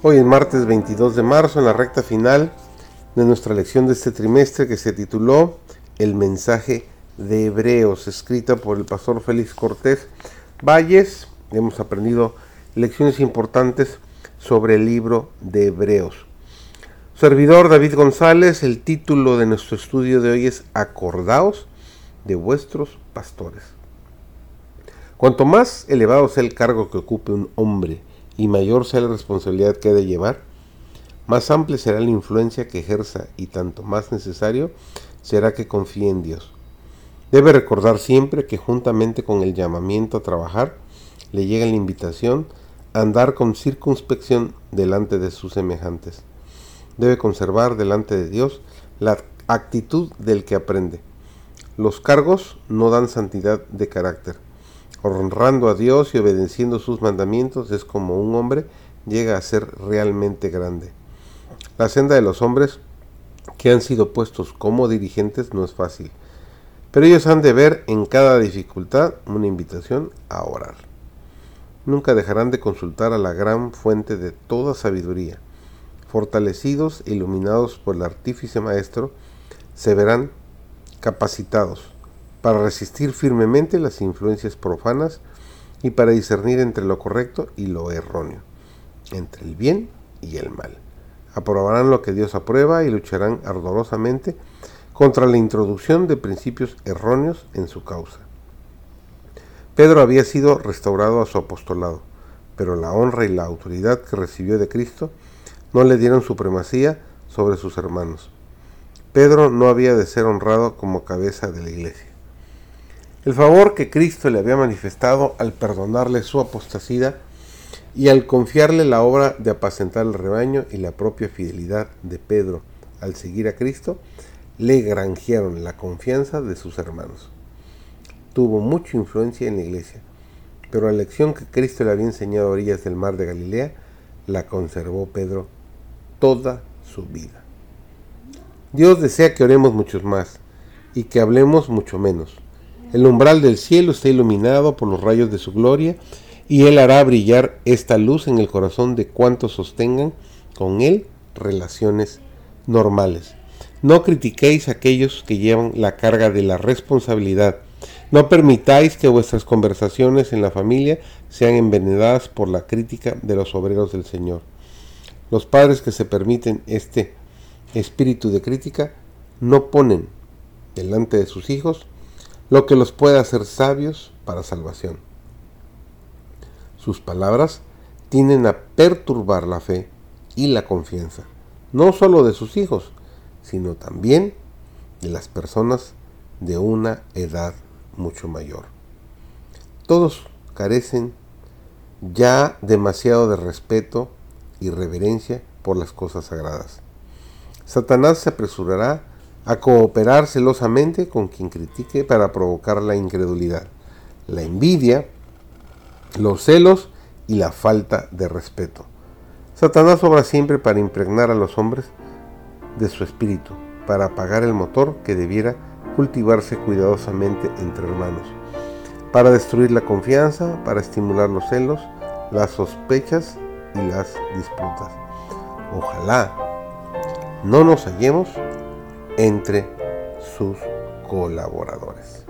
Hoy es martes 22 de marzo, en la recta final de nuestra lección de este trimestre que se tituló El mensaje de Hebreos, escrita por el pastor Félix Cortés Valles. Hemos aprendido lecciones importantes sobre el libro de Hebreos. Servidor David González, el título de nuestro estudio de hoy es Acordaos de vuestros pastores. Cuanto más elevado sea el cargo que ocupe un hombre y mayor sea la responsabilidad que ha de llevar, más amplia será la influencia que ejerza y tanto más necesario será que confíe en Dios. Debe recordar siempre que juntamente con el llamamiento a trabajar, le llega la invitación a andar con circunspección delante de sus semejantes. Debe conservar delante de Dios la actitud del que aprende. Los cargos no dan santidad de carácter honrando a Dios y obedeciendo sus mandamientos es como un hombre llega a ser realmente grande. La senda de los hombres que han sido puestos como dirigentes no es fácil, pero ellos han de ver en cada dificultad una invitación a orar. Nunca dejarán de consultar a la gran fuente de toda sabiduría. Fortalecidos iluminados por el artífice maestro, se verán capacitados para resistir firmemente las influencias profanas y para discernir entre lo correcto y lo erróneo, entre el bien y el mal. Aprobarán lo que Dios aprueba y lucharán ardorosamente contra la introducción de principios erróneos en su causa. Pedro había sido restaurado a su apostolado, pero la honra y la autoridad que recibió de Cristo no le dieron supremacía sobre sus hermanos. Pedro no había de ser honrado como cabeza de la iglesia. El favor que Cristo le había manifestado al perdonarle su apostasía y al confiarle la obra de apacentar el rebaño y la propia fidelidad de Pedro al seguir a Cristo, le granjearon la confianza de sus hermanos. Tuvo mucha influencia en la iglesia, pero la lección que Cristo le había enseñado a orillas del mar de Galilea la conservó Pedro toda su vida. Dios desea que oremos muchos más y que hablemos mucho menos el umbral del cielo está iluminado por los rayos de su gloria, y Él hará brillar esta luz en el corazón de cuantos sostengan con Él relaciones normales. No critiquéis a aquellos que llevan la carga de la responsabilidad. No permitáis que vuestras conversaciones en la familia sean envenenadas por la crítica de los obreros del Señor. Los padres que se permiten este espíritu de crítica no ponen delante de sus hijos lo que los puede hacer sabios para salvación. Sus palabras tienden a perturbar la fe y la confianza, no solo de sus hijos, sino también de las personas de una edad mucho mayor. Todos carecen ya demasiado de respeto y reverencia por las cosas sagradas. Satanás se apresurará a cooperar celosamente con quien critique para provocar la incredulidad, la envidia, los celos y la falta de respeto. Satanás obra siempre para impregnar a los hombres de su espíritu, para apagar el motor que debiera cultivarse cuidadosamente entre hermanos, para destruir la confianza, para estimular los celos, las sospechas y las disputas. Ojalá no nos hallemos entre sus colaboradores.